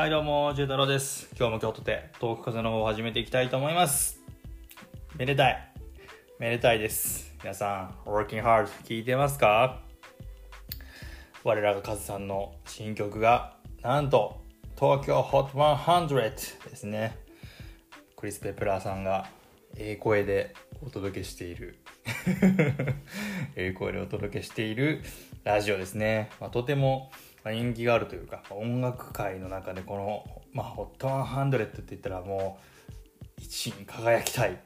はいどうも、ジュー太郎です。今日も今日とてトーク風の方を始めていきたいと思います。めでたい。めでたいです。皆さん、Working Hard 聞いてますか？我らがカズさんの新曲が、なんと、東京 HOT100 ですね。クリス・ペプラーさんが、ええ声でお届けしている ええ声でお届けしているラジオですね。まあ、とてもまあ人気があるというか、音楽界の中でこの、まあ、HOT100 って言ったらもう、1位に輝きたい、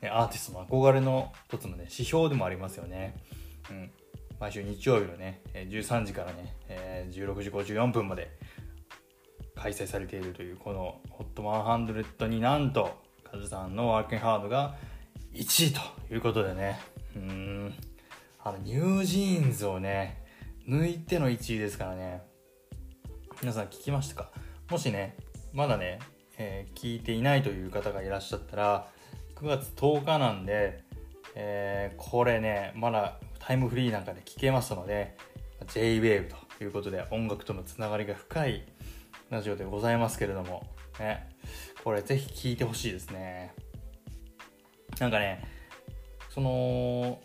ね、アーティストの憧れの一つのね、指標でもありますよね。うん。毎週日曜日のね、13時からね、えー16時54分まで開催されているというこの HOT100 になんとカズさんのワーキングハードが1位ということでねうんあのニュージーンズをね抜いての1位ですからね皆さん聞きましたか？もしねまだね、えー聞いていないという方がいらっしゃったら9月10日なんで、えーこれねまだタイムフリーなんかで聞けますので J-WAVE ということで音楽とのつながりが深いラジオでございますけれども、ね、これぜひ聞いてほしいですね。なんかね、その、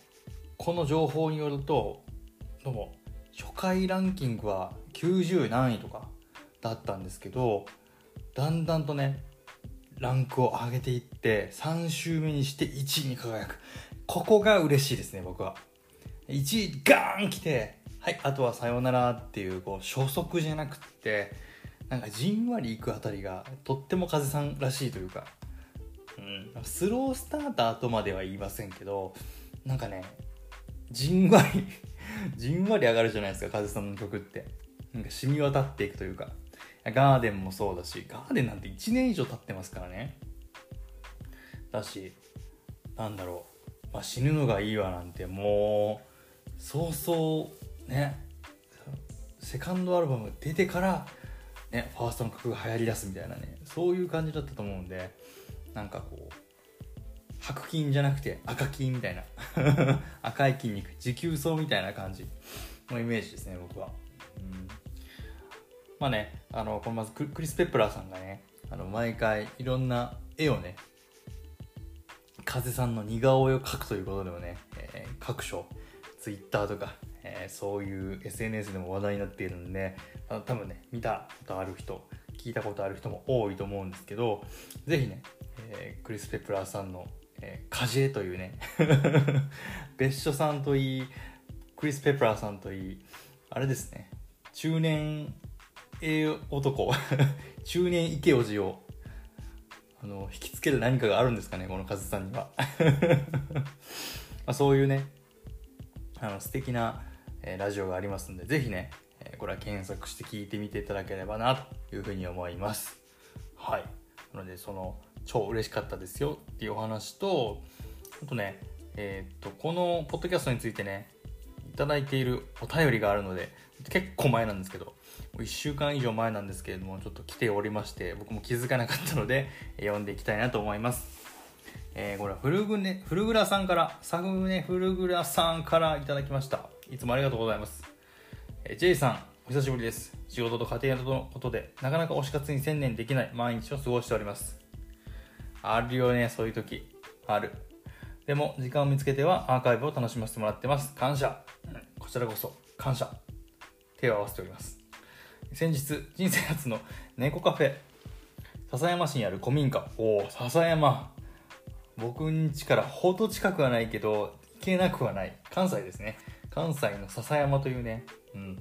この情報によると、どうも、初回ランキングは90何位とかだったんですけど、だんだんとね、ランクを上げていって、3週目にして1位に輝く。ここが嬉しいですね、僕は。1位ガーン来て、はい、あとはさようならっていう、こう、初速じゃなくって、なんかじんわりいくあたりが、とっても風さんらしいというか、うん、スロースターターとまでは言いませんけど、なんかね、じんわり、じんわり上がるじゃないですか、風さんの曲って。なんか染み渡っていくというか。ガーデンもそうだし、ガーデンなんて1年以上経ってますからね。だし、なんだろう、まあ、死ぬのがいいわなんてもう、そうそう、ね、セカンドアルバム出てから、ね、ファーストの曲が流行り出すみたいなね、そういう感じだったと思うんで、なんかこう、白筋じゃなくて赤筋みたいな。赤い筋肉。持久走みたいな感じのイメージですね僕は、うん、まあねあのこのまずクリス・ペプラーさんがねあの毎回いろんな絵をね風さんの似顔絵を描くということでもね、えー各所ツイッターとか、えーそういう SNS でも話題になっているんであの多分ね見たことある人聞いたことある人も多いと思うんですけどぜひね、えークリス・ペプラーさんの「えー、カジェ」というね 別所さんといいクリス・ペプラーさんといいあれですね中年ええ男 中年イケオジをあの引きつける何かがあるんですかねこのカズさんには。まあそういうねあの素敵な、えーラジオがありますんでぜひね、えーこれは検索して聞いてみていただければなというふうに思います。はい。なのでその超嬉しかったですよっていうお話とあとねえーっとこのポッドキャストについてねいただいているお便りがあるので結構前なんですけど1週間以上前なんですけれどもちょっと来ておりまして僕も気づかなかったのでえー読んでいきたいなと思いますえー、これはフルグネ、フルグラさんから、サグネフルグラさんからいただきました。いつもありがとうございます。えー、J さん、お久しぶりです。仕事と家庭のことで、なかなか推し活に専念できない毎日を過ごしております。あるよね、そういう時。ある。でも、時間を見つけてはアーカイブを楽しませてもらってます。感謝。こちらこそ、感謝。手を合わせております。先日、人生初の猫カフェ、笹山市にある古民家。おお、笹山。僕ん家からほど近くはないけど、行けなくはない。関西ですね。関西の笹山というね、うん。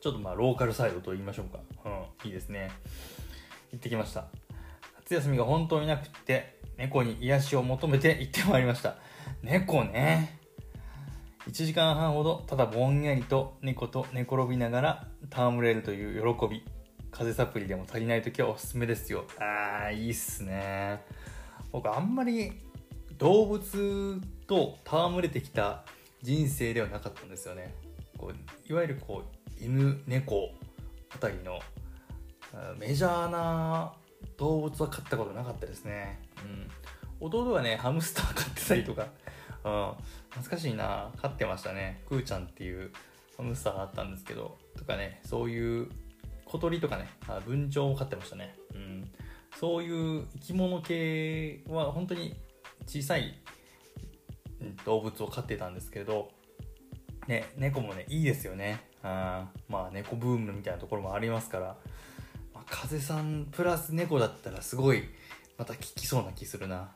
ちょっとまあ、ローカルサイドと言いましょうか。うん、いいですね。行ってきました。夏休みが本当になくって、猫に癒しを求めて行ってまいりました。猫ね。1時間半ほど、ただぼんやりと猫と寝転びながら戯れるという喜び。風サプリでも足りない時はおすすめですよ。あー、いいっすね。僕あんまり動物と戯れてきた人生ではなかったんですよね。こういわゆるこう犬、猫あたりのメジャーな動物は飼ったことなかったですね。うん。弟はね、ハムスター飼ってたりとか、うん。懐かしいな飼ってましたね。クーちゃんっていうハムスターがあったんですけど、とかね、そういう小鳥とかね、文鳥を飼ってましたね。うん。そういう生き物系は本当に小さい動物を飼ってたんですけど、ね、猫もね、いいですよね。あまあ、猫ブームみたいなところもありますから、風さんプラス猫だったらすごい、また聴きそうな気するな。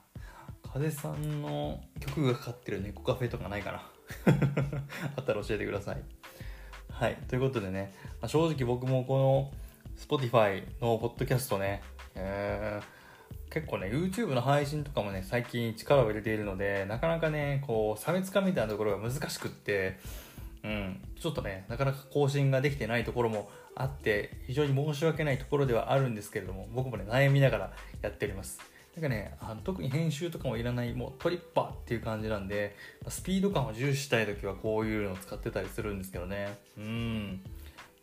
風さんの曲がかかってる猫カフェとかないかな あったら教えてください。はい。ということでね、まあ、正直僕もこの Spotify のポッドキャストね、えー、結構ね、YouTube の配信とかもね、最近力を入れているので、なかなかね、こう、差別化みたいなところが難しくって、うん、ちょっとね、なかなか更新ができてないところもあって、非常に申し訳ないところではあるんですけれども、僕もね、悩みながらやっております。なんかね、あの特に編集とかもいらない、もうトリッパーっていう感じなんで、スピード感を重視したい時はこういうのを使ってたりするんですけどね。うん。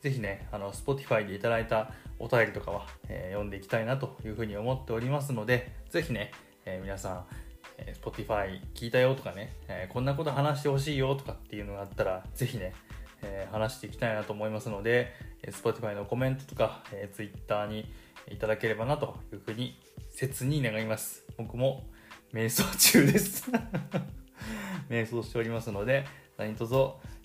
ぜひね、あの、Spotify でいただいたお便りとかは、えー、読んでいきたいなというふうに思っておりますので、ぜひね、えー、皆さん、えー、Spotify 聞いたよとかね、えこんなこと話してほしいよとかっていうのがあったら、ぜひね、え話していきたいなと思いますので、Spotify のコメントとか、え Twitter にいただければなというふうに切に願います。僕も瞑想中です 瞑想しておりますので、何卒、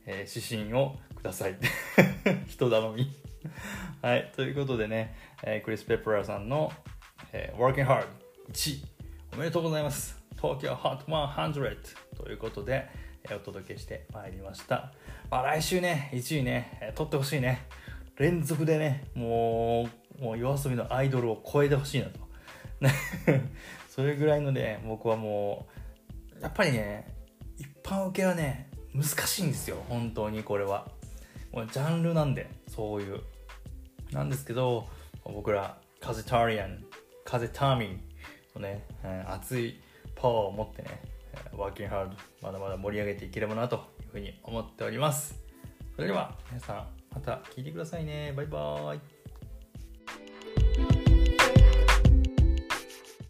えー、指針をください。人頼みはい、ということでね、えー、クリス・ペプラーさんの、えー、Working Hard 1おめでとうございます。東京 Hot 100ということで、お届けしてまいりました。まあ、来週ね、1位ね、取ってほしいね。連続でね、もう、もう夜遊びのアイドルを超えてほしいなと。それぐらいのね、僕はもう、やっぱりね、一般受けはね、難しいんですよ、本当にこれは。もうジャンルなんで、そういう。なんですけど、僕ら、カゼタリアン、カゼターミンね、熱いパワーを持ってね、ワーキングハード、まだまだ盛り上げていければなというふうに思っております。それでは、皆さん、また聞いてくださいね。バイバーイ。